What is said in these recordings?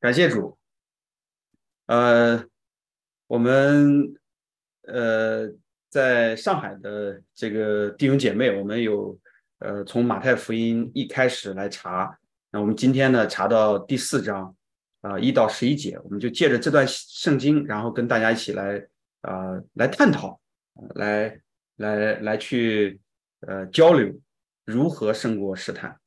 感谢主。呃，我们呃在上海的这个弟兄姐妹，我们有呃从马太福音一开始来查，那我们今天呢查到第四章啊一到十一节，我们就借着这段圣经，然后跟大家一起来啊来探讨，来来来去呃交流如何胜过试探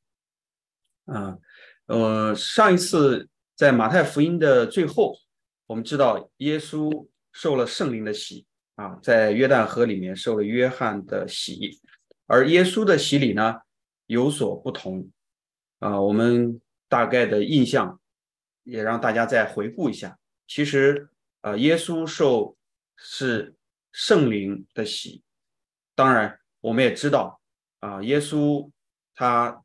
啊呃上一次在马太福音的最后。我们知道耶稣受了圣灵的洗啊，在约旦河里面受了约翰的洗，而耶稣的洗礼呢有所不同啊。我们大概的印象也让大家再回顾一下。其实啊，耶稣受是圣灵的洗，当然我们也知道啊，耶稣他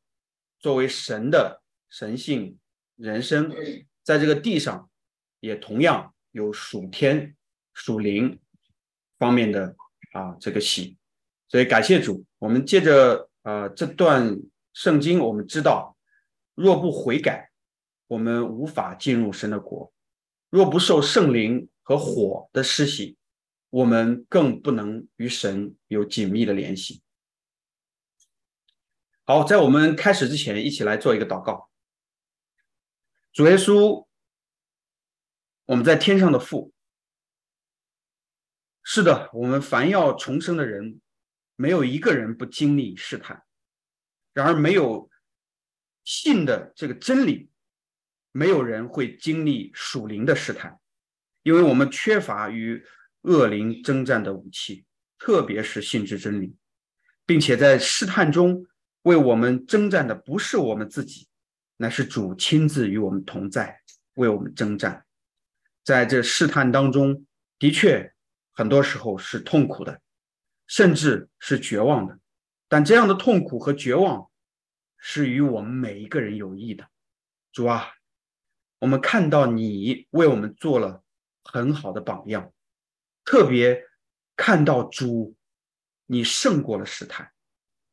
作为神的神性人生，在这个地上。也同样有属天、属灵方面的啊这个喜，所以感谢主。我们借着啊这段圣经，我们知道，若不悔改，我们无法进入神的国；若不受圣灵和火的施洗，我们更不能与神有紧密的联系。好，在我们开始之前，一起来做一个祷告。主耶稣。我们在天上的父，是的，我们凡要重生的人，没有一个人不经历试探。然而，没有信的这个真理，没有人会经历属灵的试探，因为我们缺乏与恶灵征战的武器，特别是信之真理，并且在试探中为我们征战的不是我们自己，乃是主亲自与我们同在，为我们征战。在这试探当中，的确很多时候是痛苦的，甚至是绝望的。但这样的痛苦和绝望是与我们每一个人有益的。主啊，我们看到你为我们做了很好的榜样，特别看到主，你胜过了试探，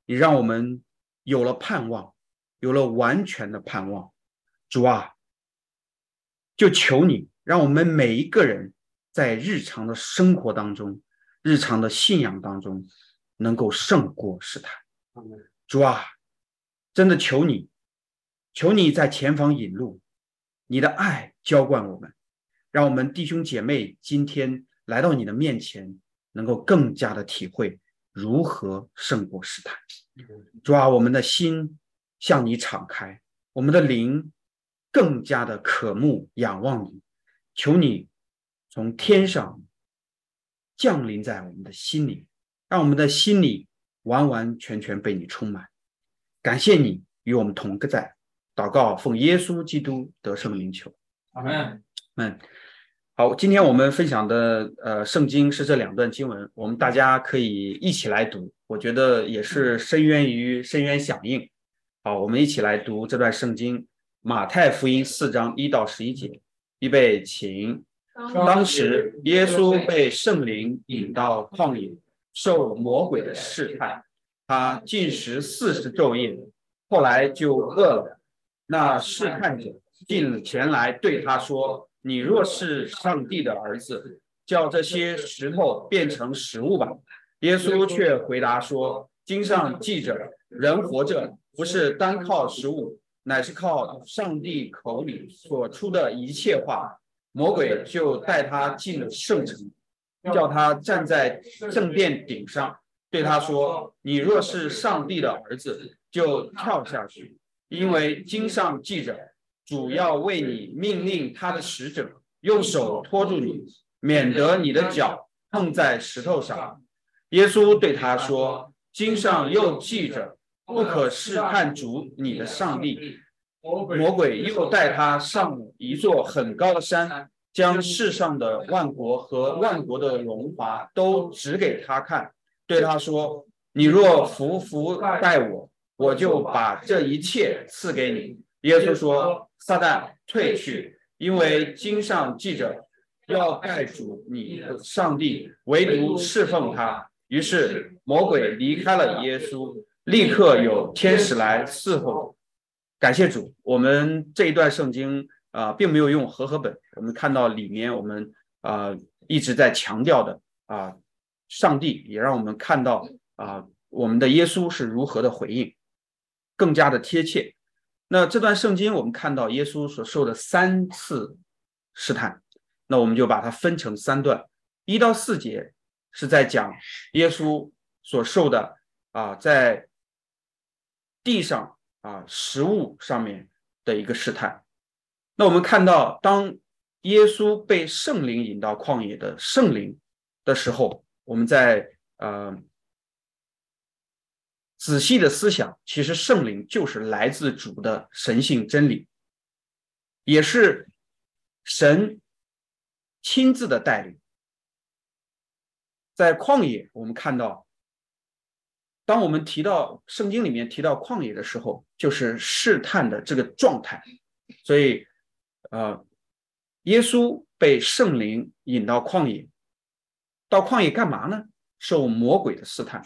你让我们有了盼望，有了完全的盼望。主啊，就求你。让我们每一个人在日常的生活当中、日常的信仰当中，能够胜过试探。主啊，真的求你，求你在前方引路，你的爱浇灌我们，让我们弟兄姐妹今天来到你的面前，能够更加的体会如何胜过试探。主啊，我们的心向你敞开，我们的灵更加的渴慕仰望你。求你从天上降临在我们的心里，让我们的心里完完全全被你充满。感谢你与我们同个在，祷告奉耶稣基督得胜名求。阿门。嗯，好，今天我们分享的呃圣经是这两段经文，我们大家可以一起来读，我觉得也是深渊于深渊响应。好，我们一起来读这段圣经，马太福音四章一到十一节。预备，请。当时，耶稣被圣灵引到旷野，受魔鬼的试探。他进食四十昼夜，后来就饿了。那试探者进前来对他说：“你若是上帝的儿子，叫这些石头变成食物吧。”耶稣却回答说：“经上记着，人活着不是单靠食物。”乃是靠上帝口里所出的一切话，魔鬼就带他进了圣城，叫他站在圣殿顶上，对他说：“你若是上帝的儿子，就跳下去，因为经上记着，主要为你命令他的使者用手托住你，免得你的脚碰在石头上。”耶稣对他说：“经上又记着。”不可试探主你的上帝，魔鬼又带他上一座很高的山，将世上的万国和万国的荣华都指给他看，对他说：“你若服服待我，我就把这一切赐给你。”耶稣说：“撒旦退去，因为经上记着，要拜主你的上帝，唯独侍奉他。”于是魔鬼离开了耶稣。立刻有天使来伺候。感谢主，我们这一段圣经啊，并没有用和合本。我们看到里面，我们啊一直在强调的啊，上帝也让我们看到啊，我们的耶稣是如何的回应，更加的贴切。那这段圣经，我们看到耶稣所受的三次试探，那我们就把它分成三段，一到四节是在讲耶稣所受的啊，在地上。啊，食物上面的一个试探。那我们看到，当耶稣被圣灵引到旷野的圣灵的时候，我们在呃仔细的思想，其实圣灵就是来自主的神性真理，也是神亲自的带领。在旷野，我们看到。当我们提到圣经里面提到旷野的时候，就是试探的这个状态。所以，呃，耶稣被圣灵引到旷野，到旷野干嘛呢？受魔鬼的试探。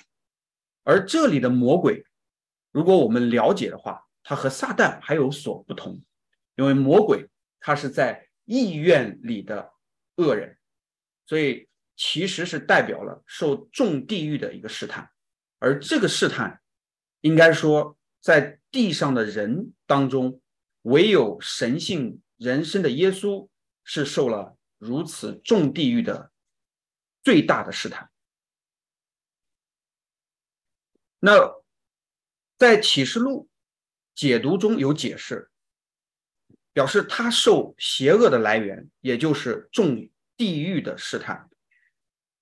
而这里的魔鬼，如果我们了解的话，他和撒旦还有所不同，因为魔鬼他是在意愿里的恶人，所以其实是代表了受重地狱的一个试探。而这个试探，应该说，在地上的人当中，唯有神性人生的耶稣是受了如此重地狱的最大的试探。那在启示录解读中有解释，表示他受邪恶的来源，也就是重地狱的试探。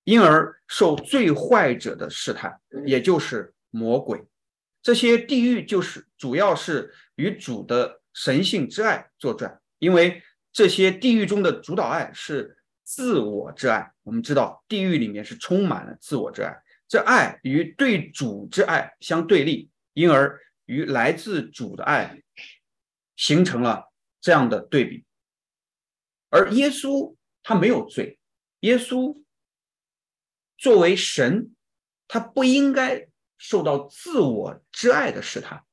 因而受最坏者的试探，也就是魔鬼。这些地狱就是主要是与主的神性之爱作战，因为这些地狱中的主导爱是自我之爱。我们知道地狱里面是充满了自我之爱，这爱与对主之爱相对立，因而与来自主的爱形成了这样的对比。而耶稣他没有罪，耶稣。作为神，他不应该受到自我之爱的试探。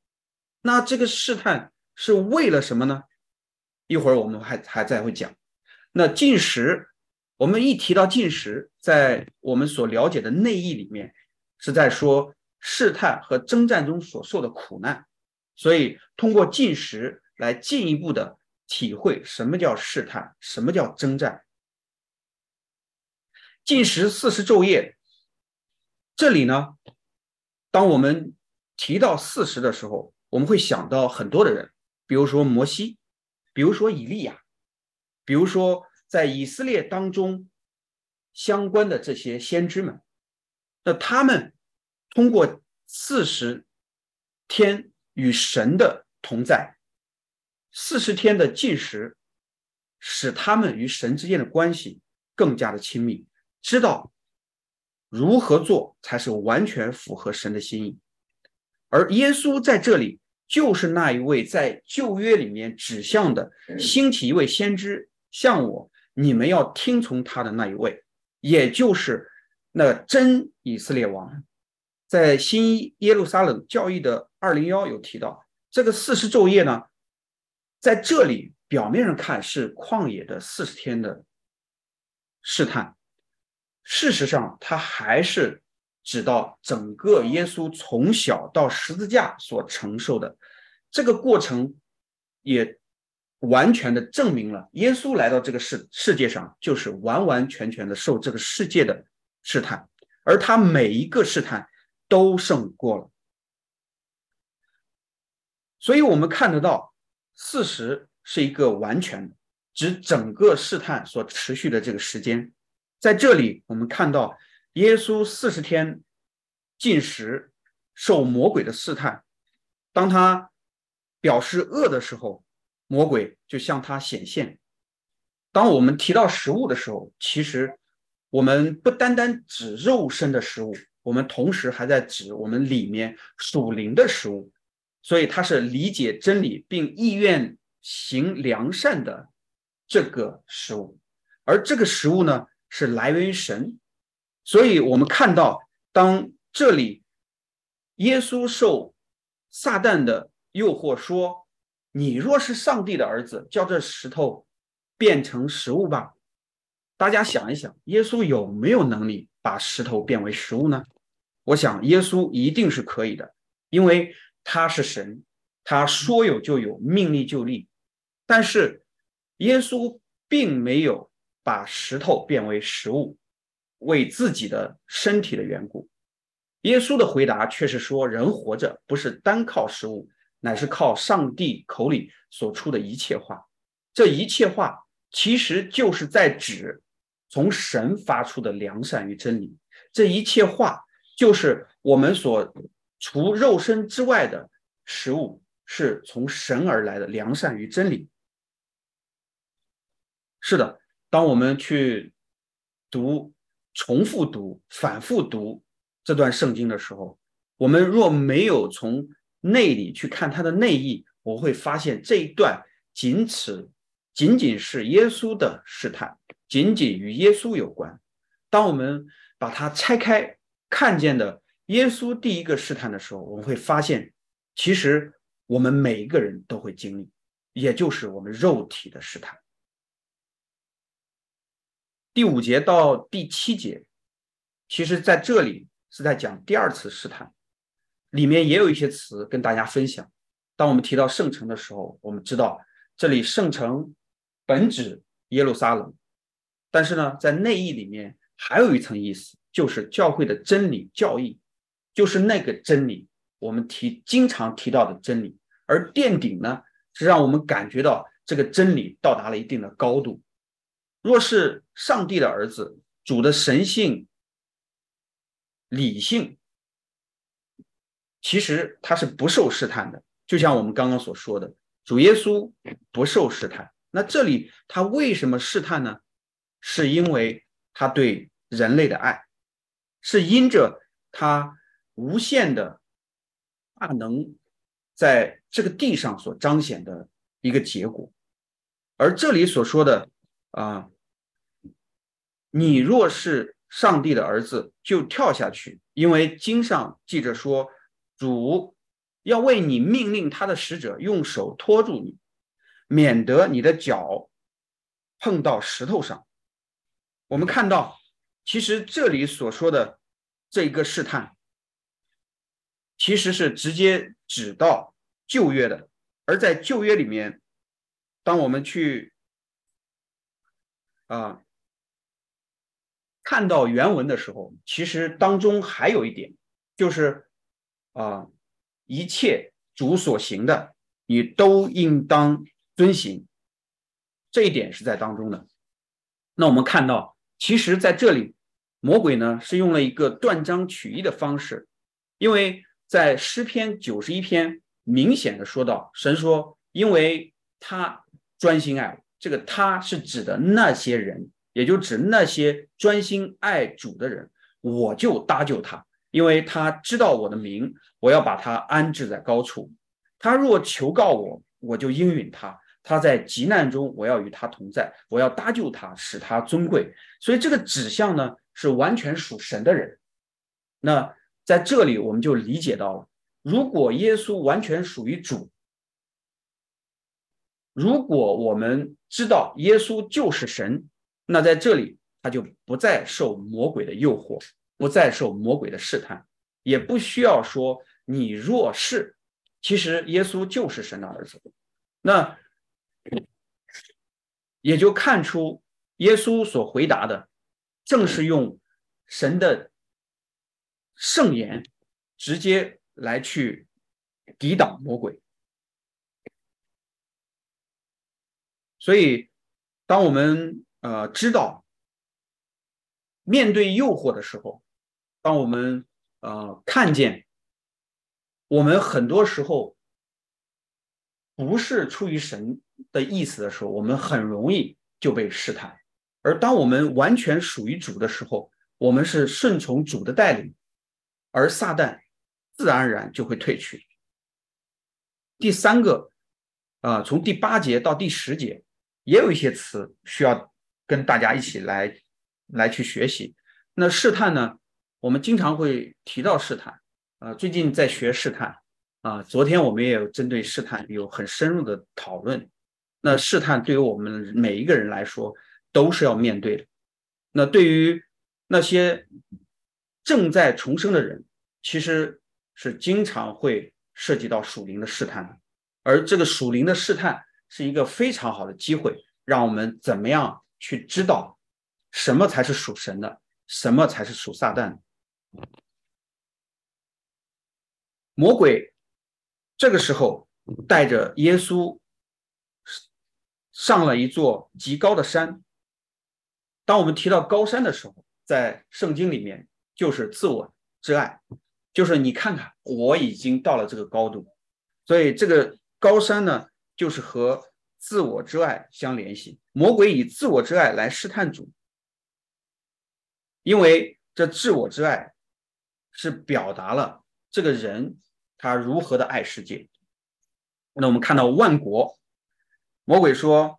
那这个试探是为了什么呢？一会儿我们还还在会讲。那进食，我们一提到进食，在我们所了解的内意里面，是在说试探和征战中所受的苦难。所以通过进食来进一步的体会什么叫试探，什么叫征战。进食四十昼夜，这里呢，当我们提到四十的时候，我们会想到很多的人，比如说摩西，比如说以利亚，比如说在以色列当中相关的这些先知们，那他们通过四十天与神的同在，四十天的进食，使他们与神之间的关系更加的亲密。知道如何做才是完全符合神的心意，而耶稣在这里就是那一位在旧约里面指向的兴起一位先知，像我，你们要听从他的那一位，也就是那真以色列王。在新耶路撒冷教义的二零幺有提到，这个四十昼夜呢，在这里表面上看是旷野的四十天的试探。事实上，他还是指到整个耶稣从小到十字架所承受的这个过程，也完全的证明了耶稣来到这个世世界上，就是完完全全的受这个世界的试探，而他每一个试探都胜过了。所以，我们看得到，四十是一个完全指整个试探所持续的这个时间。在这里，我们看到耶稣四十天进食，受魔鬼的试探。当他表示饿的时候，魔鬼就向他显现。当我们提到食物的时候，其实我们不单单指肉身的食物，我们同时还在指我们里面属灵的食物。所以，他是理解真理并意愿行良善的这个食物。而这个食物呢？是来源于神，所以我们看到，当这里耶稣受撒旦的诱惑说：“你若是上帝的儿子，叫这石头变成食物吧。”大家想一想，耶稣有没有能力把石头变为食物呢？我想，耶稣一定是可以的，因为他是神，他说有就有，命立就立。但是，耶稣并没有把石头变为食物，为自己的身体的缘故。耶稣的回答却是说：人活着不是单靠食物，乃是靠上帝口里所出的一切话。这一切话其实就是在指从神发出的良善与真理。这一切话。就是我们所除肉身之外的食物，是从神而来的良善与真理。是的，当我们去读、重复读、反复读这段圣经的时候，我们若没有从内里去看它的内意，我会发现这一段仅此仅仅是耶稣的试探，仅仅与耶稣有关。当我们把它拆开。看见的耶稣第一个试探的时候，我们会发现，其实我们每一个人都会经历，也就是我们肉体的试探。第五节到第七节，其实在这里是在讲第二次试探，里面也有一些词跟大家分享。当我们提到圣城的时候，我们知道这里圣城本指耶路撒冷，但是呢，在内意里面还有一层意思。就是教会的真理教义，就是那个真理，我们提经常提到的真理。而垫顶呢，是让我们感觉到这个真理到达了一定的高度。若是上帝的儿子，主的神性、理性，其实他是不受试探的。就像我们刚刚所说的，主耶稣不受试探。那这里他为什么试探呢？是因为他对人类的爱。是因着他无限的大能，在这个地上所彰显的一个结果，而这里所说的啊，你若是上帝的儿子，就跳下去，因为经上记着说，主要为你命令他的使者用手托住你，免得你的脚碰到石头上。我们看到。其实这里所说的这一个试探，其实是直接指到旧约的。而在旧约里面，当我们去啊看到原文的时候，其实当中还有一点，就是啊一切主所行的，你都应当遵行。这一点是在当中的。那我们看到，其实在这里。魔鬼呢是用了一个断章取义的方式，因为在诗篇九十一篇明显的说到，神说，因为他专心爱我这个他是指的那些人，也就指那些专心爱主的人，我就搭救他，因为他知道我的名，我要把他安置在高处，他若求告我，我就应允他，他在急难中，我要与他同在，我要搭救他，使他尊贵，所以这个指向呢。是完全属神的人，那在这里我们就理解到了，如果耶稣完全属于主，如果我们知道耶稣就是神，那在这里他就不再受魔鬼的诱惑，不再受魔鬼的试探，也不需要说你若是，其实耶稣就是神的儿子，那也就看出耶稣所回答的。正是用神的圣言直接来去抵挡魔鬼，所以当我们呃知道面对诱惑的时候，当我们呃看见我们很多时候不是出于神的意思的时候，我们很容易就被试探。而当我们完全属于主的时候，我们是顺从主的带领，而撒旦自然而然就会退去。第三个，啊，从第八节到第十节，也有一些词需要跟大家一起来来去学习。那试探呢，我们经常会提到试探，呃，最近在学试探啊，昨天我们也有针对试探有很深入的讨论。那试探对于我们每一个人来说都是要面对的。那对于那些正在重生的人，其实是经常会涉及到属灵的试探的。而这个属灵的试探是一个非常好的机会，让我们怎么样去知道什么才是属神的，什么才是属撒旦的。魔鬼这个时候带着耶稣上了一座极高的山。当我们提到高山的时候，在圣经里面就是自我之爱，就是你看看我已经到了这个高度，所以这个高山呢，就是和自我之爱相联系。魔鬼以自我之爱来试探主，因为这自我之爱是表达了这个人。他如何的爱世界？那我们看到万国，魔鬼说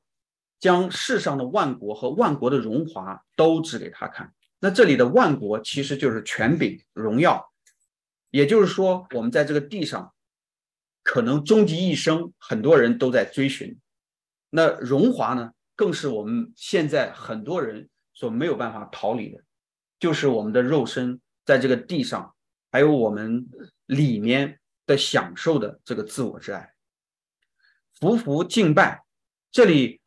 将世上的万国和万国的荣华都指给他看。那这里的万国其实就是权柄、荣耀，也就是说，我们在这个地上可能终极一生，很多人都在追寻。那荣华呢，更是我们现在很多人所没有办法逃离的，就是我们的肉身在这个地上，还有我们里面。的享受的这个自我之爱，服服敬拜，这里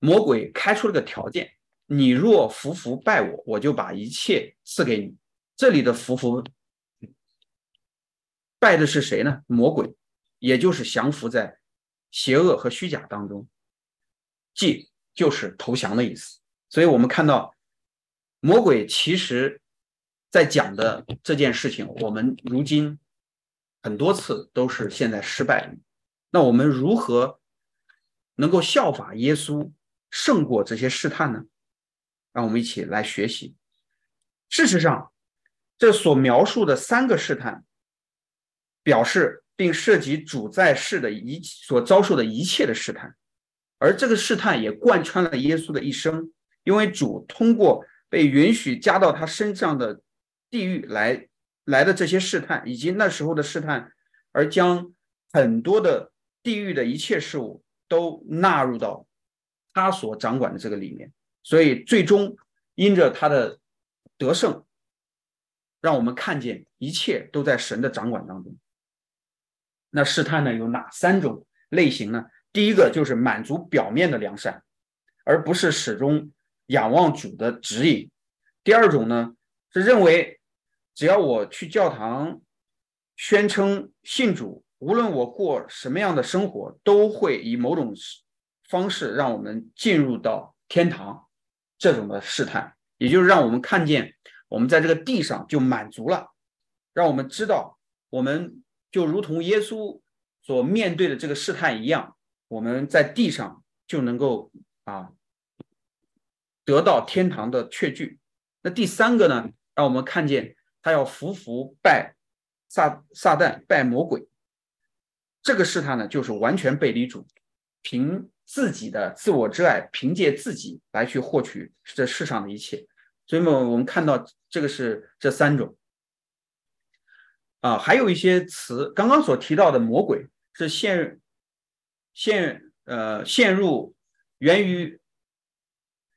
魔鬼开出了个条件：你若服服拜我，我就把一切赐给你。这里的服服拜的是谁呢？魔鬼，也就是降服在邪恶和虚假当中，即就是投降的意思。所以我们看到魔鬼其实。在讲的这件事情，我们如今很多次都是现在失败。那我们如何能够效法耶稣胜过这些试探呢？让我们一起来学习。事实上，这所描述的三个试探，表示并涉及主在世的一所遭受的一切的试探，而这个试探也贯穿了耶稣的一生，因为主通过被允许加到他身上的。地狱来来的这些试探，以及那时候的试探，而将很多的地狱的一切事物都纳入到他所掌管的这个里面，所以最终因着他的得胜，让我们看见一切都在神的掌管当中。那试探呢有哪三种类型呢？第一个就是满足表面的良善，而不是始终仰望主的指引。第二种呢是认为。只要我去教堂，宣称信主，无论我过什么样的生活，都会以某种方式让我们进入到天堂。这种的试探，也就是让我们看见，我们在这个地上就满足了，让我们知道，我们就如同耶稣所面对的这个试探一样，我们在地上就能够啊得到天堂的确据。那第三个呢，让我们看见。他要服服拜撒撒旦拜魔鬼，这个试探呢，就是完全背离主，凭自己的自我之爱，凭借自己来去获取这世上的一切。所以呢，我们看到这个是这三种啊，还有一些词，刚刚所提到的魔鬼是陷陷呃陷入源于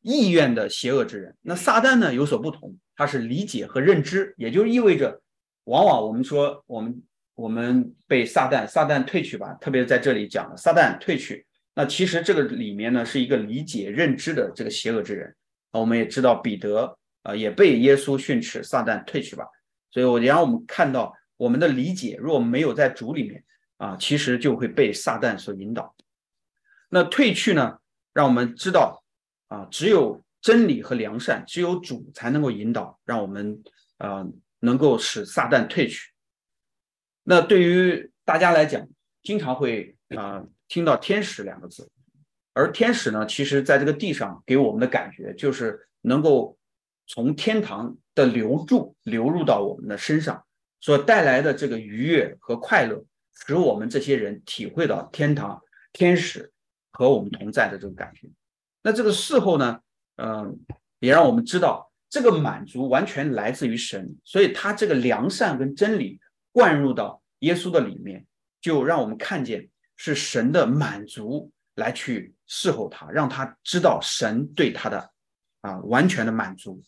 意愿的邪恶之人，那撒旦呢有所不同。他是理解和认知，也就意味着，往往我们说我们我们被撒旦撒旦退去吧，特别在这里讲了撒旦退去，那其实这个里面呢是一个理解认知的这个邪恶之人啊，我们也知道彼得啊也被耶稣训斥撒旦退去吧，所以我让我们看到我们的理解若没有在主里面啊，其实就会被撒旦所引导。那退去呢，让我们知道啊，只有。真理和良善，只有主才能够引导，让我们啊能够使撒旦退去。那对于大家来讲，经常会啊听到天使两个字，而天使呢，其实在这个地上给我们的感觉就是能够从天堂的流注流入到我们的身上，所带来的这个愉悦和快乐，使我们这些人体会到天堂天使和我们同在的这种感觉。那这个事后呢？嗯，也让我们知道这个满足完全来自于神，所以他这个良善跟真理灌入到耶稣的里面，就让我们看见是神的满足来去侍候他，让他知道神对他的啊完全的满足。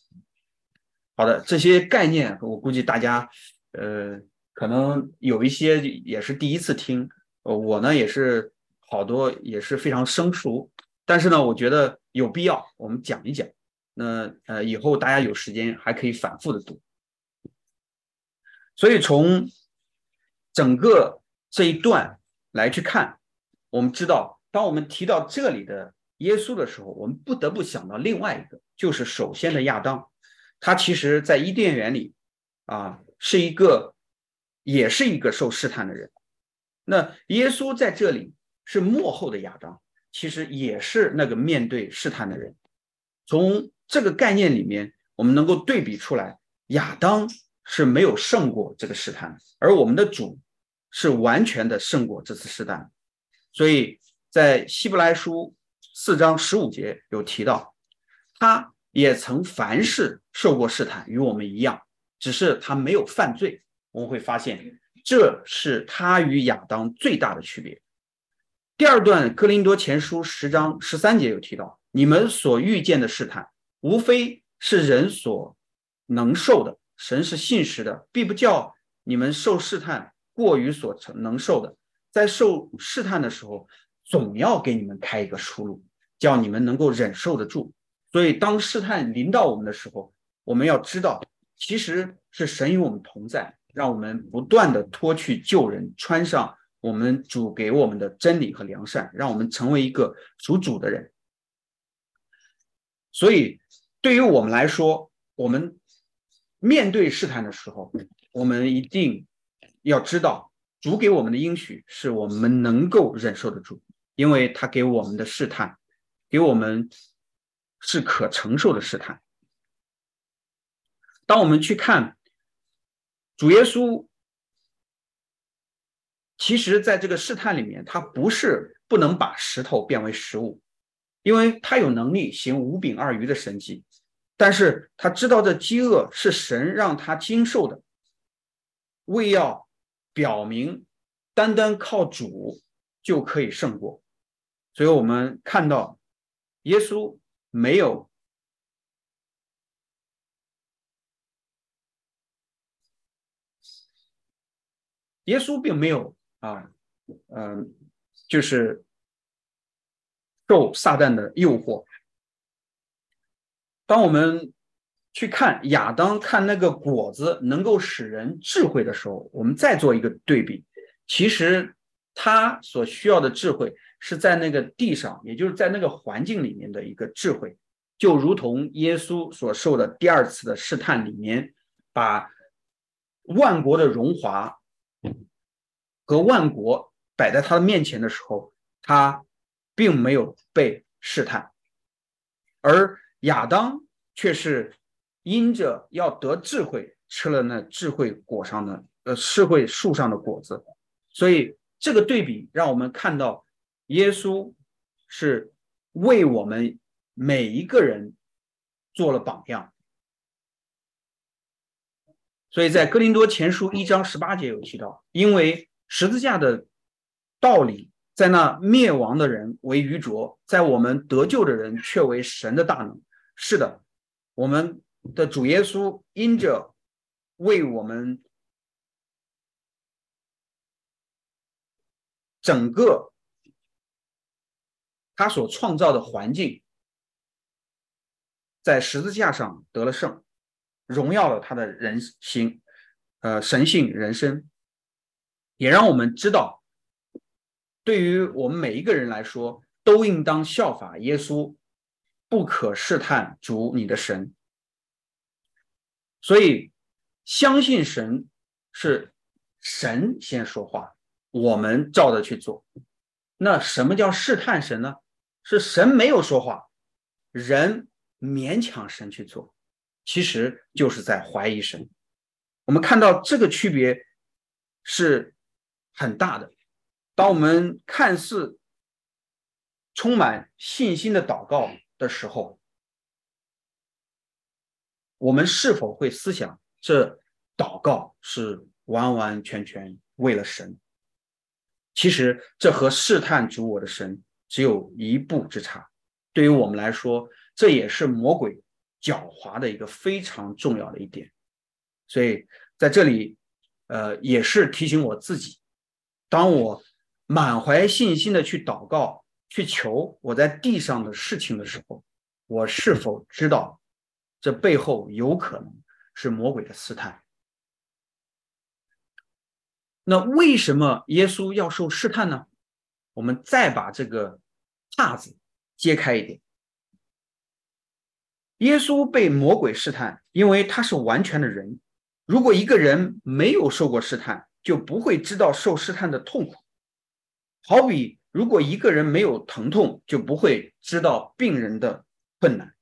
好的，这些概念我估计大家呃可能有一些也是第一次听，呃我呢也是好多也是非常生疏，但是呢我觉得有必要我们讲一讲。那呃，以后大家有时间还可以反复的读。所以从整个这一段来去看，我们知道，当我们提到这里的耶稣的时候，我们不得不想到另外一个，就是首先的亚当，他其实在伊甸园里啊，是一个，也是一个受试探的人。那耶稣在这里是幕后的亚当，其实也是那个面对试探的人。从这个概念里面，我们能够对比出来，亚当是没有胜过这个试探，而我们的主是完全的胜过这次试探。所以在希伯来书四章十五节有提到，他也曾凡事受过试探，与我们一样，只是他没有犯罪。我们会发现，这是他与亚当最大的区别。第二段哥林多前书十章十三节有提到，你们所遇见的试探。无非是人所能受的，神是信实的，必不叫你们受试探过于所承能受的。在受试探的时候，总要给你们开一个出路，叫你们能够忍受得住。所以，当试探临到我们的时候，我们要知道，其实是神与我们同在，让我们不断的脱去旧人，穿上我们主给我们的真理和良善，让我们成为一个属主的人。所以，对于我们来说，我们面对试探的时候，我们一定要知道，主给我们的应许是我们能够忍受得住，因为他给我们的试探，给我们是可承受的试探。当我们去看主耶稣，其实在这个试探里面，他不是不能把石头变为食物。因为他有能力行五饼二鱼的神迹，但是他知道这饥饿是神让他经受的，为要表明单单靠主就可以胜过，所以我们看到耶稣没有，耶稣并没有啊，嗯，就是。受撒旦的诱惑。当我们去看亚当看那个果子能够使人智慧的时候，我们再做一个对比。其实他所需要的智慧是在那个地上，也就是在那个环境里面的一个智慧，就如同耶稣所受的第二次的试探里面，把万国的荣华和万国摆在他的面前的时候，他。并没有被试探，而亚当却是因着要得智慧，吃了那智慧果上的呃智慧树上的果子，所以这个对比让我们看到耶稣是为我们每一个人做了榜样。所以在哥林多前书一章十八节有提到，因为十字架的道理。在那灭亡的人为愚拙，在我们得救的人却为神的大能。是的，我们的主耶稣因着为我们整个他所创造的环境，在十字架上得了胜，荣耀了他的人心，呃，神性人生，也让我们知道。对于我们每一个人来说，都应当效法耶稣，不可试探主你的神。所以，相信神是神先说话，我们照着去做。那什么叫试探神呢？是神没有说话，人勉强神去做，其实就是在怀疑神。我们看到这个区别是很大的。当我们看似充满信心的祷告的时候，我们是否会思想这祷告是完完全全为了神？其实这和试探主我的神只有一步之差。对于我们来说，这也是魔鬼狡猾的一个非常重要的一点。所以在这里，呃，也是提醒我自己：当我满怀信心的去祷告、去求我在地上的事情的时候，我是否知道这背后有可能是魔鬼的试探？那为什么耶稣要受试探呢？我们再把这个帕子揭开一点。耶稣被魔鬼试探，因为他是完全的人。如果一个人没有受过试探，就不会知道受试探的痛苦。好比如果一个人没有疼痛，就不会知道病人的困难。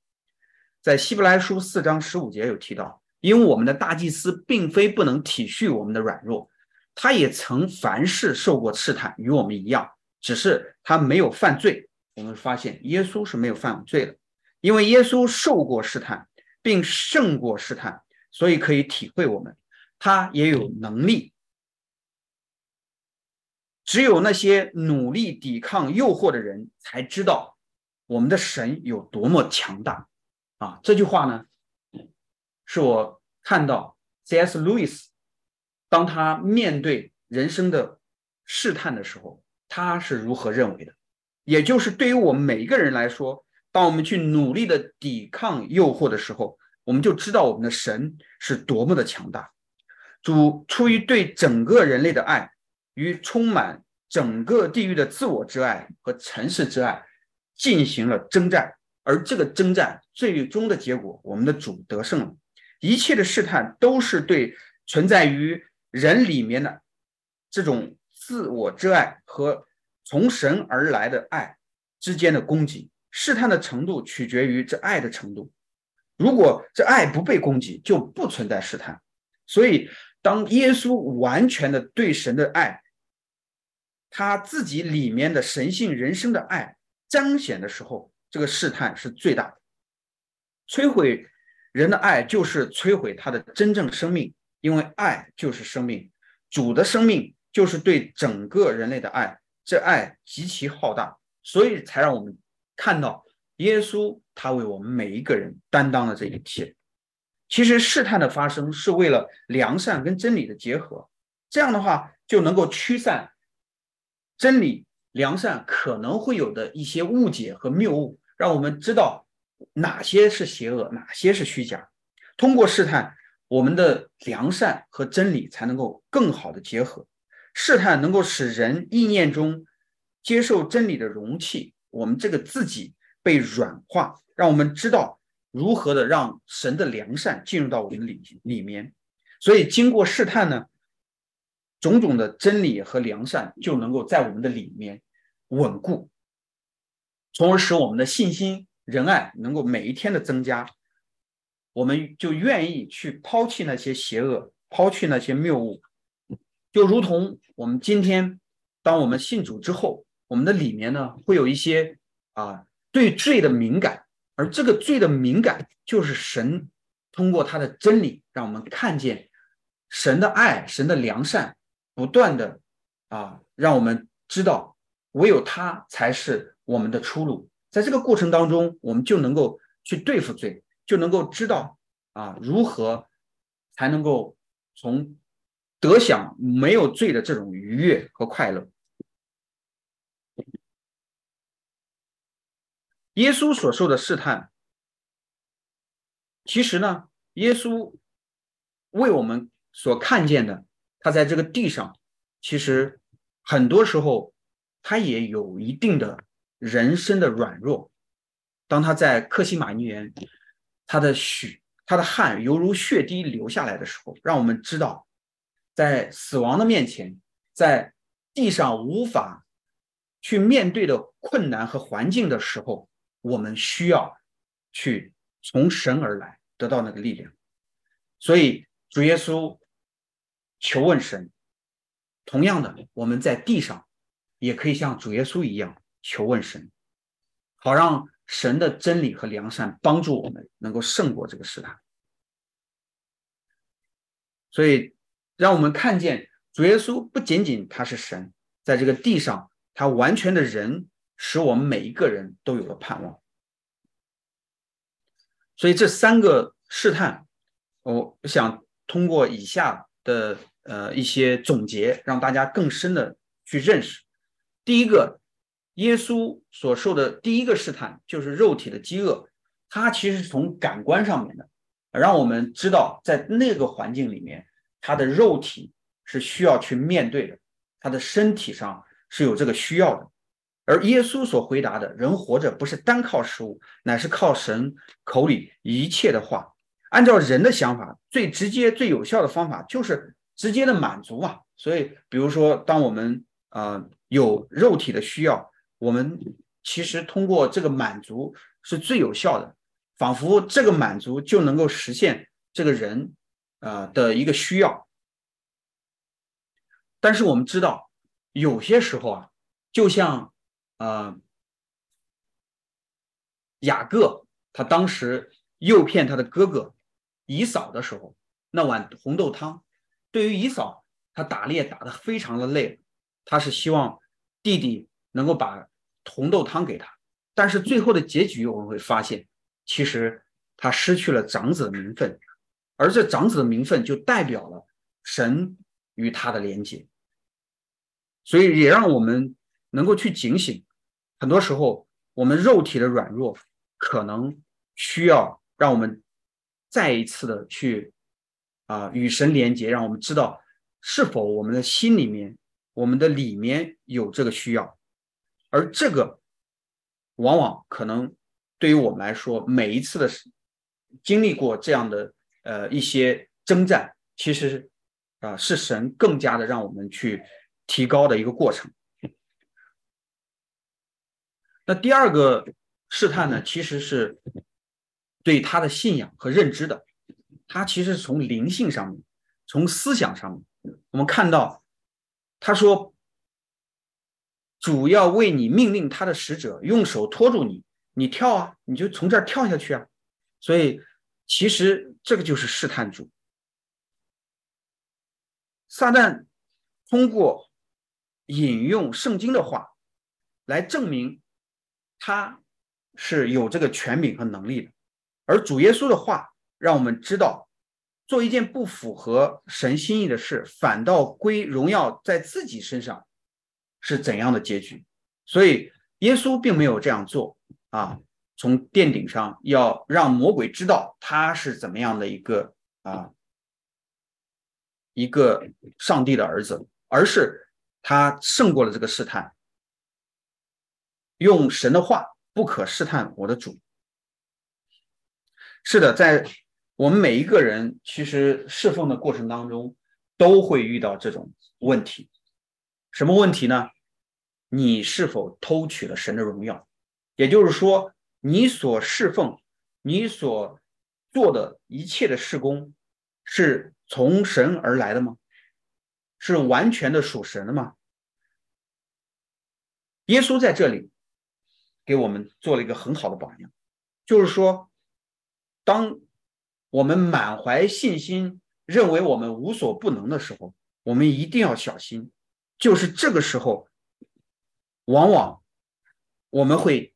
在希伯来书四章十五节有提到，因为我们的大祭司并非不能体恤我们的软弱。他也曾凡事受过试探，与我们一样，只是他没有犯罪。我们发现耶稣是没有犯罪的，因为耶稣受过试探，并胜过试探，所以可以体会我们。他也有能力。只有那些努力抵抗诱惑的人才知道我们的神有多么强大。啊，这句话呢，是我看到 C.S. 路易斯。当他面对人生的试探的时候，他是如何认为的？也就是对于我们每一个人来说，当我们去努力的抵抗诱惑的时候，我们就知道我们的神是多么的强大。主出于对整个人类的爱与充满整个地狱的自我之爱和尘世之爱，进行了征战，而这个征战最终的结果，我们的主得胜了。一切的试探都是对存在于。人里面的这种自我之爱和从神而来的爱之间的攻击，试探的程度取决于这爱的程度。如果这爱不被攻击，就不存在试探。所以，当耶稣完全的对神的爱，他自己里面的神性人生的爱彰显的时候，这个试探是最大的。摧毁人的爱，就是摧毁他的真正生命。因为爱就是生命，主的生命就是对整个人类的爱，这爱极其浩大，所以才让我们看到耶稣他为我们每一个人担当了这一切。其实试探的发生是为了良善跟真理的结合，这样的话就能够驱散真理、良善可能会有的一些误解和谬误，让我们知道哪些是邪恶，哪些是虚假。通过试探。我们的良善和真理才能够更好的结合，试探能够使人意念中接受真理的容器，我们这个自己被软化，让我们知道如何的让神的良善进入到我们里里面。所以经过试探呢，种种的真理和良善就能够在我们的里面稳固，从而使我们的信心仁爱能够每一天的增加。我们就愿意去抛弃那些邪恶，抛弃那些谬误，就如同我们今天，当我们信主之后，我们的里面呢会有一些啊对罪的敏感，而这个罪的敏感，就是神通过他的真理，让我们看见神的爱、神的良善，不断的啊，让我们知道唯有他才是我们的出路。在这个过程当中，我们就能够去对付罪。就能够知道啊，如何才能够从得享没有罪的这种愉悦和快乐。耶稣所受的试探，其实呢，耶稣为我们所看见的，他在这个地上，其实很多时候他也有一定的人生的软弱。当他在克西马尼园。他的血，他的汗犹如血滴流下来的时候，让我们知道，在死亡的面前，在地上无法去面对的困难和环境的时候，我们需要去从神而来得到那个力量。所以主耶稣求问神，同样的，我们在地上也可以像主耶稣一样求问神，好让。神的真理和良善帮助我们能够胜过这个试探。所以让我们看见主耶稣不仅仅他是神，在这个地上他完全的人，使我们每一个人都有了盼望。所以这三个试探，我想通过以下的呃一些总结，让大家更深的去认识。第一个，耶稣所受的第一个试探就是肉体的饥饿，它其实是从感官上面的，让我们知道在那个环境里面，他的肉体是需要去面对的，他的身体上是有这个需要的。而耶稣所回答的，人活着不是单靠食物，乃是靠神口里一切的话。按照人的想法，最直接、最有效的方法就是直接的满足嘛。所以，比如说，当我们啊有肉体的需要，我们其实通过这个满足是最有效的，仿佛这个满足就能够实现这个人啊的一个需要。但是我们知道，有些时候啊，就像。啊，雅各他当时诱骗他的哥哥以扫的时候，那碗红豆汤，对于以扫，他打猎打得非常的累，他是希望弟弟能够把红豆汤给他，但是最后的结局我们会发现，其实他失去了长子的名分，而这长子的名分就代表了神与他的连接，所以也让我们能够去警醒。很多时候，我们肉体的软弱，可能需要让我们再一次的去啊与神连接，让我们知道是否我们的心里面、我们的里面有这个需要。而这个往往可能对于我们来说，每一次的经历过这样的呃一些征战，其实啊是神更加的让我们去提高的一个过程。那第二个试探呢，其实是对他的信仰和认知的。他其实是从灵性上面，从思想上面，我们看到他说，主要为你命令他的使者用手托住你，你跳啊，你就从这儿跳下去啊。所以其实这个就是试探主。撒旦通过引用圣经的话来证明。他是有这个权柄和能力的，而主耶稣的话让我们知道，做一件不符合神心意的事，反倒归荣耀在自己身上，是怎样的结局？所以耶稣并没有这样做啊，从殿顶上要让魔鬼知道他是怎么样的一个啊一个上帝的儿子，而是他胜过了这个试探。用神的话不可试探我的主。是的，在我们每一个人其实侍奉的过程当中，都会遇到这种问题。什么问题呢？你是否偷取了神的荣耀？也就是说，你所侍奉、你所做的一切的事工，是从神而来的吗？是完全的属神的吗？耶稣在这里。给我们做了一个很好的榜样，就是说，当我们满怀信心，认为我们无所不能的时候，我们一定要小心。就是这个时候，往往我们会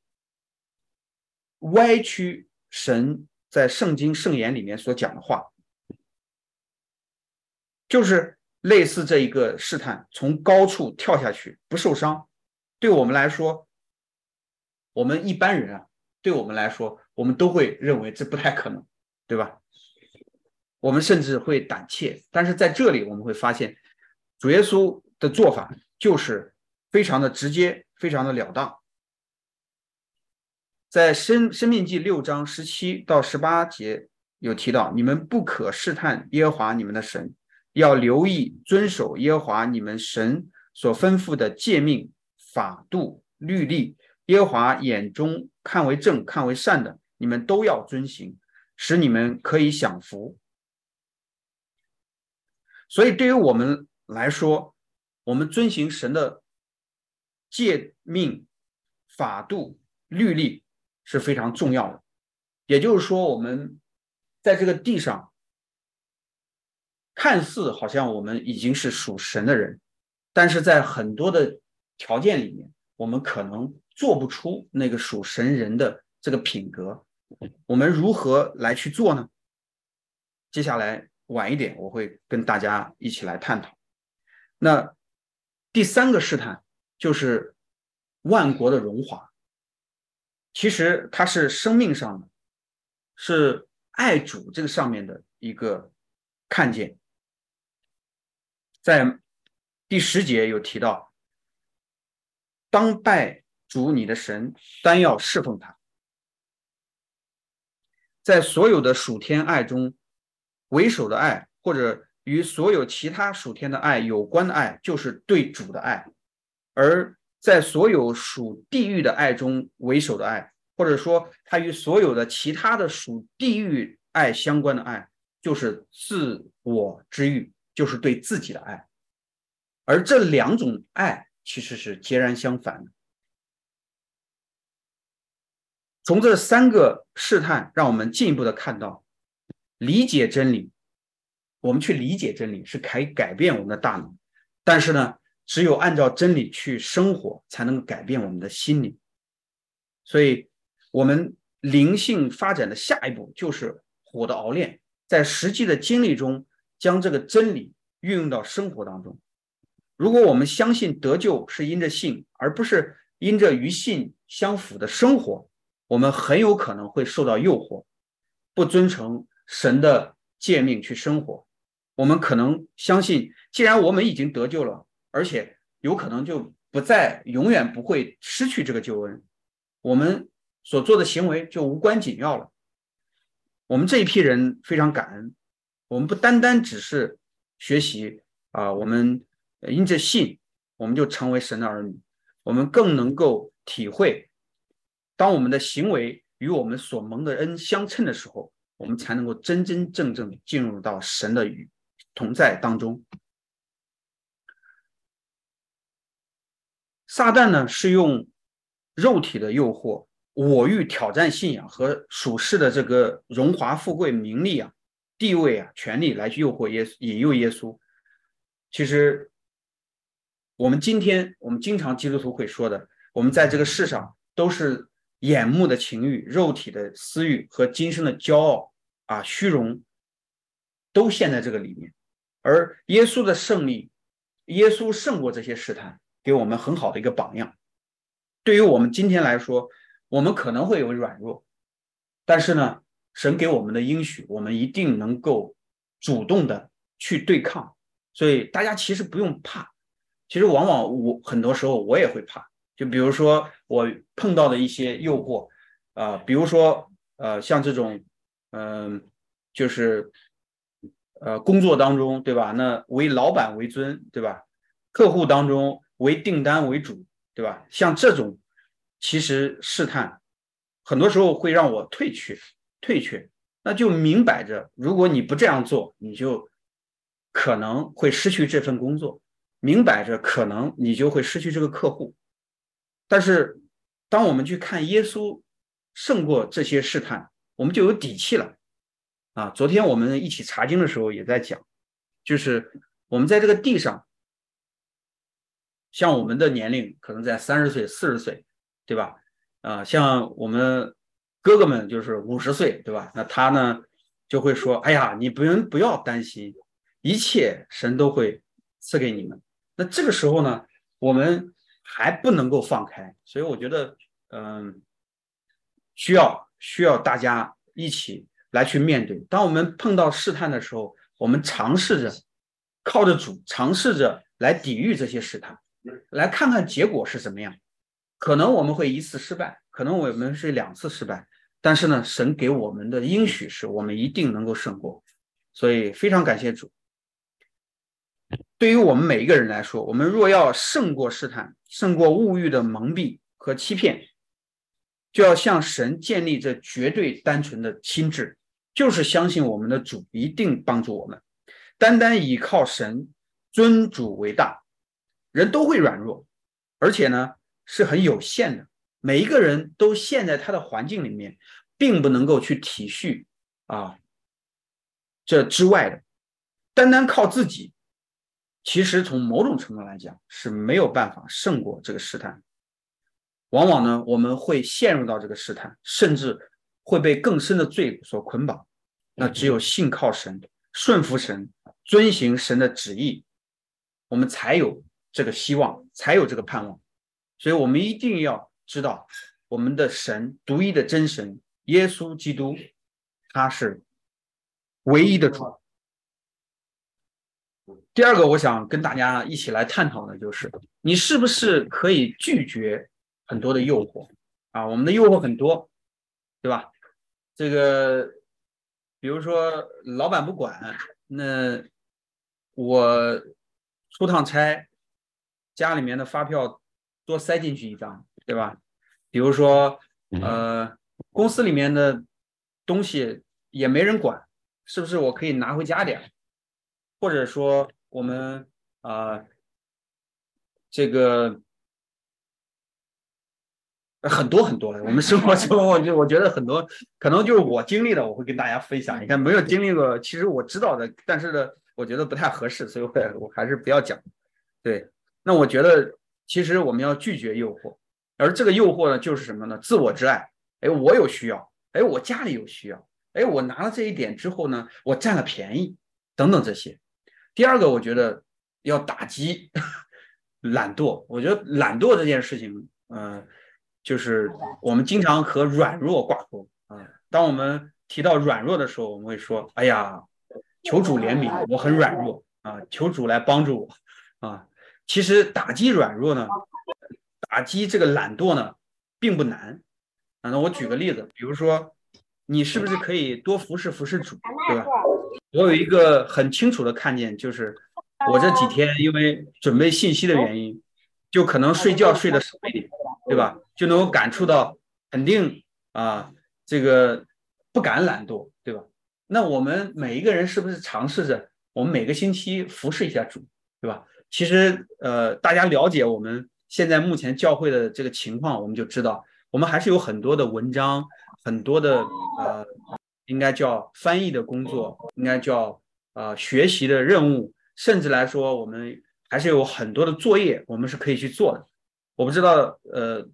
歪曲神在圣经圣言里面所讲的话，就是类似这一个试探，从高处跳下去不受伤，对我们来说。我们一般人啊，对我们来说，我们都会认为这不太可能，对吧？我们甚至会胆怯。但是在这里，我们会发现，主耶稣的做法就是非常的直接，非常的了当。在《生生命记》六章十七到十八节有提到：你们不可试探耶和华你们的神，要留意遵守耶和华你们神所吩咐的诫命、法度、律例。耶和华眼中看为正、看为善的，你们都要遵行，使你们可以享福。所以，对于我们来说，我们遵循神的诫命、法度、律例是非常重要的。也就是说，我们在这个地上看似好像我们已经是属神的人，但是在很多的条件里面，我们可能做不出那个属神人的这个品格。我们如何来去做呢？接下来晚一点我会跟大家一起来探讨。那第三个试探就是万国的荣华。其实它是生命上的，是爱主这个上面的一个看见。在第十节有提到，当拜主你的神，单要侍奉他。在所有的属天爱中，为首的爱，或者与所有其他属天的爱有关的爱，就是对主的爱；而在所有属地狱的爱中，为首的爱，或者说它与所有的其他的属地狱爱相关的爱，就是自我之欲，就是对自己的爱。而这两种爱其实是截然相反的。从这三个试探，让我们进一步的看到，理解真理，我们去理解真理是可以改变我们的大脑，但是呢，只有按照真理去生活，才能改变我们的心灵。所以，我们灵性发展的下一步就是火的熬炼，在实际的经历中，将这个真理运用到生活当中。如果我们相信得救是因着信，而不是因着与信相符的生活。我们很有可能会受到诱惑，不遵从神的诫命去生活。我们可能相信，既然我们已经得救了，而且有可能就不再永远不会失去这个救恩，我们所做的行为就无关紧要了。我们这一批人非常感恩，我们不单单只是学习啊，我们因着信，我们就成为神的儿女，我们更能够体会。当我们的行为与我们所蒙的恩相称的时候，我们才能够真真正正进入到神的与同在当中。撒旦呢，是用肉体的诱惑、我欲挑战信仰和属世的这个荣华富贵、名利啊、地位啊、权力来去诱惑耶稣、引诱耶稣。其实，我们今天我们经常基督徒会说的，我们在这个世上都是。眼目的情欲、肉体的私欲和今生的骄傲啊、虚荣，都陷在这个里面。而耶稣的胜利，耶稣胜过这些试探，给我们很好的一个榜样。对于我们今天来说，我们可能会有软弱，但是呢，神给我们的应许，我们一定能够主动的去对抗。所以大家其实不用怕。其实往往我很多时候我也会怕。就比如说我碰到的一些诱惑，啊，比如说呃，像这种，嗯，就是呃，工作当中，对吧？那为老板为尊，对吧？客户当中为订单为主，对吧？像这种，其实试探，很多时候会让我退却，退却。那就明摆着，如果你不这样做，你就可能会失去这份工作，明摆着可能你就会失去这个客户。但是，当我们去看耶稣胜过这些试探，我们就有底气了。啊，昨天我们一起查经的时候也在讲，就是我们在这个地上，像我们的年龄可能在三十岁、四十岁，对吧？啊，像我们哥哥们就是五十岁，对吧？那他呢就会说：“哎呀，你不用不要担心，一切神都会赐给你们。”那这个时候呢，我们。还不能够放开，所以我觉得，嗯，需要需要大家一起来去面对。当我们碰到试探的时候，我们尝试着靠着主，尝试着来抵御这些试探，来看看结果是怎么样。可能我们会一次失败，可能我们是两次失败，但是呢，神给我们的应许是我们一定能够胜过。所以非常感谢主。对于我们每一个人来说，我们若要胜过试探，胜过物欲的蒙蔽和欺骗，就要向神建立这绝对单纯的心智，就是相信我们的主一定帮助我们。单单依靠神，尊主为大，人都会软弱，而且呢是很有限的。每一个人都陷在他的环境里面，并不能够去体恤啊这之外的。单单靠自己，其实从某种程度来讲是没有办法胜过这个试探。往往呢，我们会陷入到这个试探，甚至会被更深的罪所捆绑。那只有信靠神，顺服神，遵行神的旨意，我们才有这个希望，才有这个盼望。所以，我们一定要知道，我们的神，独一的真神耶稣基督，他是唯一的主。第二个，我想跟大家一起来探讨的就是，你是不是可以拒绝很多的诱惑啊？我们的诱惑很多，对吧？这个，比如说老板不管，那我出趟差，家里面的发票多塞进去一张，对吧？比如说，呃，公司里面的东西也没人管，是不是我可以拿回家点？或者说，我们啊，这个很多很多的，我们生活 中，我就我觉得很多，可能就是我经历的，我会跟大家分享。你看，没有经历过，其实我知道的，但是呢，我觉得不太合适，所以我我还是不要讲。对，那我觉得，其实我们要拒绝诱惑，而这个诱惑呢，就是什么呢？自我之爱。哎，我有需要，哎，我家里有需要，哎，我拿了这一点之后呢，我占了便宜，等等这些。第二个，我觉得要打击 懒惰。我觉得懒惰这件事情，嗯，就是我们经常和软弱挂钩啊。当我们提到软弱的时候，我们会说：“哎呀，求主怜悯，我很软弱啊，求主来帮助我啊。”其实打击软弱呢，打击这个懒惰呢，并不难啊。那我举个例子，比如说，你是不是可以多服侍服侍主，对吧？我有一个很清楚的看见，就是我这几天因为准备信息的原因，就可能睡觉睡得少一点，对吧？就能够感触到肯定啊，这个不敢懒惰，对吧？那我们每一个人是不是尝试着，我们每个星期服侍一下主，对吧？其实呃，大家了解我们现在目前教会的这个情况，我们就知道，我们还是有很多的文章，很多的呃。应该叫翻译的工作，应该叫呃学习的任务，甚至来说，我们还是有很多的作业，我们是可以去做的。我不知道呃，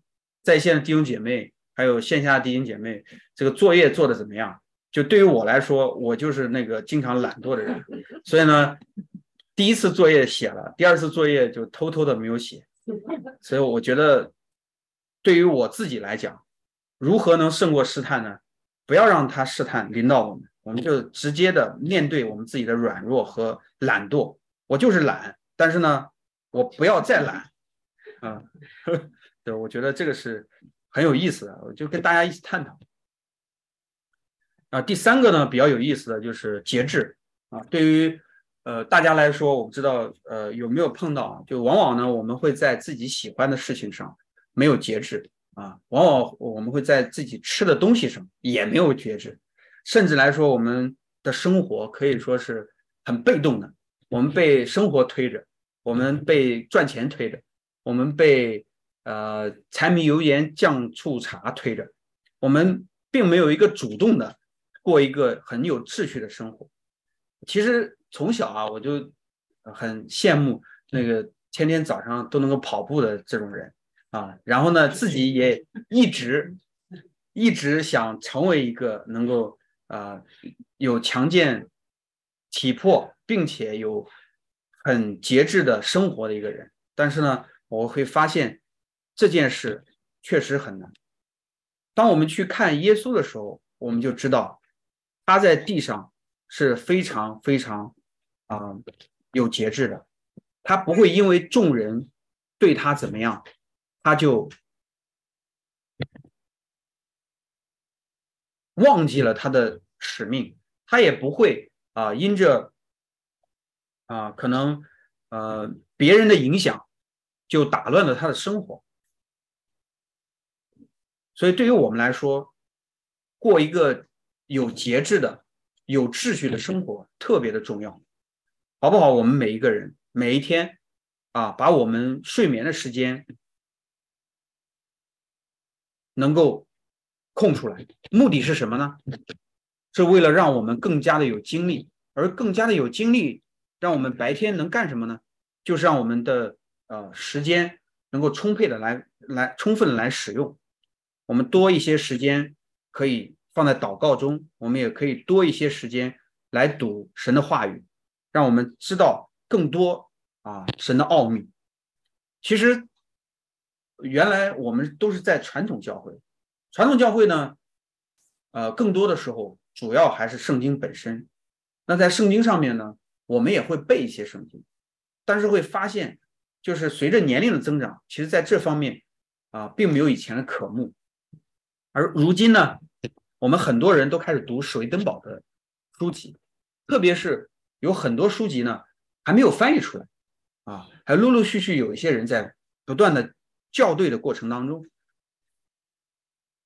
在线的弟兄姐妹，还有线下的弟兄姐妹，这个作业做的怎么样？就对于我来说，我就是那个经常懒惰的人，所以呢，第一次作业写了，第二次作业就偷偷的没有写。所以我觉得，对于我自己来讲，如何能胜过试探呢？不要让他试探临到我们，我们就直接的面对我们自己的软弱和懒惰。我就是懒，但是呢，我不要再懒啊。对，我觉得这个是很有意思的，我就跟大家一起探讨。啊，第三个呢比较有意思的就是节制啊。对于呃大家来说，我不知道呃有没有碰到，就往往呢我们会在自己喜欢的事情上没有节制。啊，往往我们会在自己吃的东西上也没有节制，甚至来说，我们的生活可以说是很被动的。我们被生活推着，我们被赚钱推着，我们被呃柴米油盐酱醋茶推着，我们并没有一个主动的过一个很有秩序的生活。其实从小啊，我就很羡慕那个天天早上都能够跑步的这种人。啊，然后呢，自己也一直一直想成为一个能够啊有强健体魄，并且有很节制的生活的一个人。但是呢，我会发现这件事确实很难。当我们去看耶稣的时候，我们就知道他在地上是非常非常啊有节制的，他不会因为众人对他怎么样。他就忘记了他的使命，他也不会啊，因着啊，可能呃别人的影响，就打乱了他的生活。所以，对于我们来说，过一个有节制的、有秩序的生活特别的重要，好不好？我们每一个人每一天啊，把我们睡眠的时间。能够空出来，目的是什么呢？是为了让我们更加的有精力，而更加的有精力，让我们白天能干什么呢？就是让我们的呃时间能够充沛的来来充分的来使用，我们多一些时间可以放在祷告中，我们也可以多一些时间来读神的话语，让我们知道更多啊神的奥秘。其实原来我们都是在传统教会，传统教会呢，呃，更多的时候主要还是圣经本身。那在圣经上面呢，我们也会背一些圣经，但是会发现，就是随着年龄的增长，其实在这方面啊，并没有以前的渴慕。而如今呢，我们很多人都开始读史维登堡的书籍，特别是有很多书籍呢还没有翻译出来啊，还陆陆续续有一些人在不断的校对的过程当中，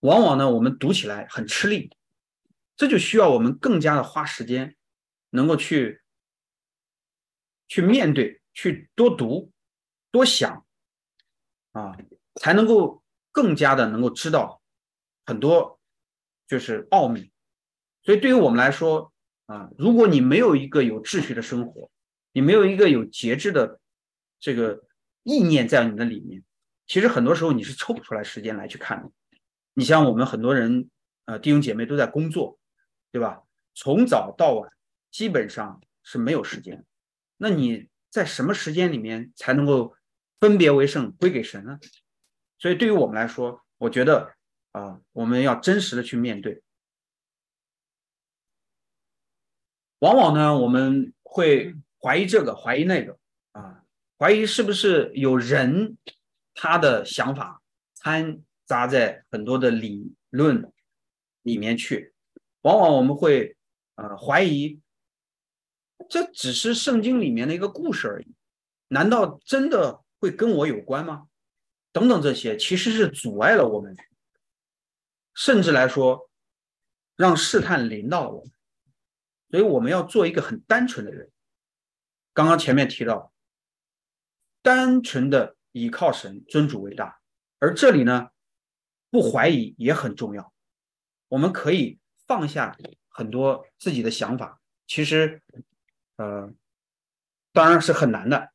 往往呢我们读起来很吃力，这就需要我们更加的花时间。能够去去面对，去多读、多想啊，才能够更加的能够知道很多就是奥秘。所以对于我们来说啊，如果你没有一个有秩序的生活，你没有一个有节制的这个意念在你的里面，其实很多时候你是抽不出来时间来去看的。你像我们很多人呃弟兄姐妹都在工作，对吧？从早到晚。基本上是没有时间，那你在什么时间里面才能够分别为圣归给神呢？所以对于我们来说，我觉得啊，我们要真实的去面对。往往呢，我们会怀疑这个，怀疑那个啊，怀疑是不是有人他的想法掺杂在很多的理论里面去。往往我们会呃怀疑。这只是圣经里面的一个故事而已，难道真的会跟我有关吗？等等，这些其实是阻碍了我们，甚至来说，让试探临到了我们。所以我们要做一个很单纯的人。刚刚前面提到，单纯的倚靠神，尊主为大。而这里呢，不怀疑也很重要。我们可以放下很多自己的想法，其实。呃，当然是很难的。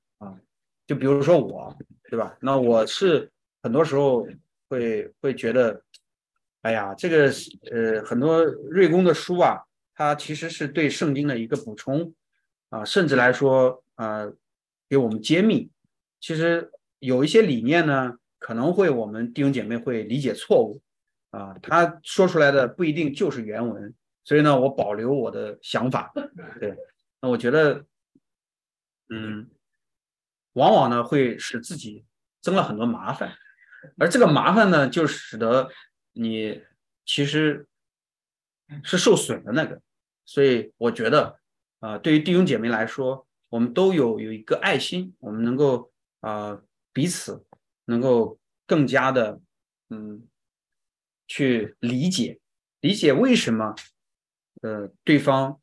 就比如说我，对吧？那我是很多时候会会觉得，哎呀，这个呃，很多瑞公的书啊，它其实是对圣经的一个补充啊，甚至来说，呃，给我们揭秘。其实有一些理念呢，可能会我们弟兄姐妹会理解错误啊，他说出来的不一定就是原文，所以呢，我保留我的想法，对。那我觉得，嗯，往往呢会使自己增了很多麻烦，而这个麻烦呢，就使得你其实是受损的那个。所以我觉得，啊，对于弟兄姐妹来说，我们都有有一个爱心，我们能够啊彼此能够更加的嗯去理解理解为什么呃对方。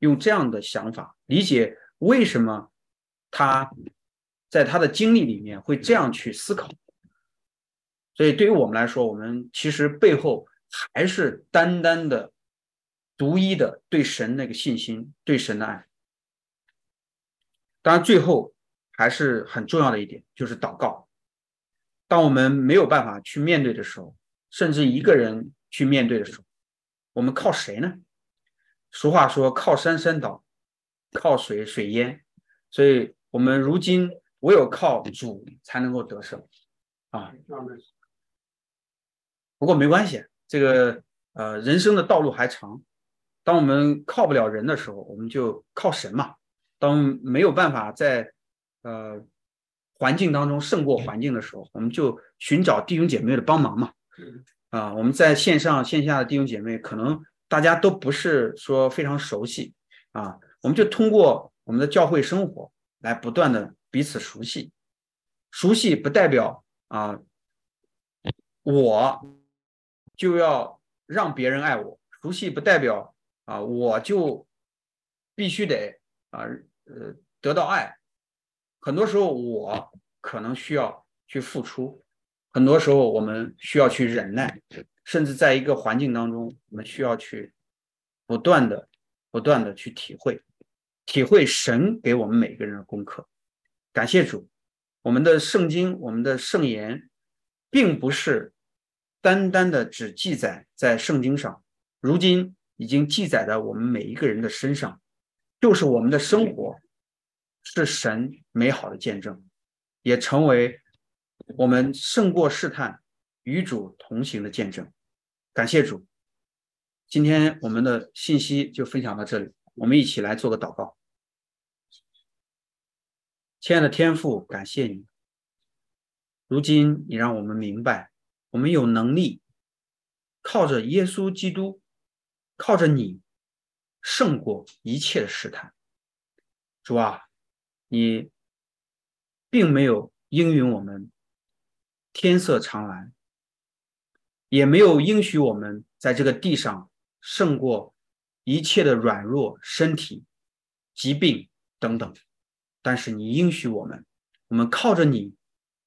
用这样的想法理解为什么他在他的经历里面会这样去思考，所以对于我们来说，我们其实背后还是单单的独一的对神那个信心，对神的爱。当然，最后还是很重要的一点就是祷告。当我们没有办法去面对的时候，甚至一个人去面对的时候，我们靠谁呢？俗话说：“靠山山倒，靠水水淹。”所以，我们如今唯有靠主才能够得胜啊！不过没关系，这个呃，人生的道路还长。当我们靠不了人的时候，我们就靠神嘛。当没有办法在呃环境当中胜过环境的时候，我们就寻找弟兄姐妹的帮忙嘛。啊，我们在线上线下的弟兄姐妹可能。大家都不是说非常熟悉啊，我们就通过我们的教会生活来不断的彼此熟悉。熟悉不代表啊，我就要让别人爱我；熟悉不代表啊，我就必须得啊呃得到爱。很多时候我可能需要去付出，很多时候我们需要去忍耐。甚至在一个环境当中，我们需要去不断的、不断的去体会。体会神给我们每个人的功课。感谢主，我们的圣经，我们的圣言，并不是单单的只记载在圣经上，如今已经记载在我们每一个人的身上，就是我们的生活是神美好的见证，也成为我们胜过试探、与主同行的见证。感谢主，今天我们的信息就分享到这里，我们一起来做个祷告。亲爱的天父，感谢你。如今你让我们明白，我们有能力靠着耶稣基督，靠着你胜过一切的试探。主啊，你并没有应允我们天色常蓝，也没有应许我们在这个地上胜过一切的软弱、身体、疾病等等。但是你应许我们，我们靠着你，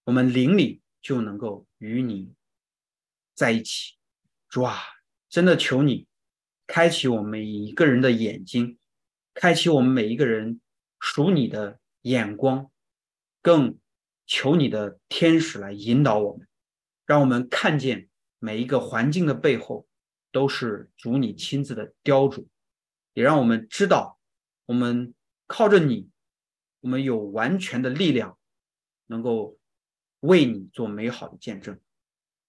我们灵里就能够与你在一起。主啊，真的求你开启我们每一个人的眼睛，开启我们每一个人属你的眼光，更求你的天使来引导我们，让我们看见每一个环境的背后都是主你亲自的雕琢，也让我们知道，我们靠着你。我们有完全的力量，能够为你做美好的见证。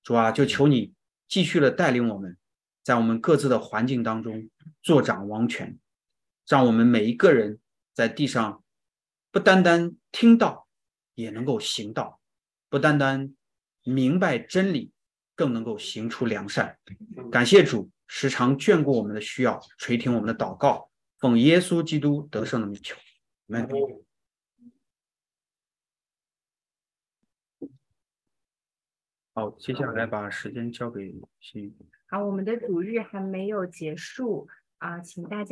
主啊，就求你继续的带领我们，在我们各自的环境当中坐掌王权，让我们每一个人在地上不单单听到，也能够行道；不单单明白真理，更能够行出良善。感谢主，时常眷顾我们的需要，垂听我们的祷告，奉耶稣基督得胜的名求。好，接下来把时间交给新宇。好，我们的主日还没有结束啊，请大家。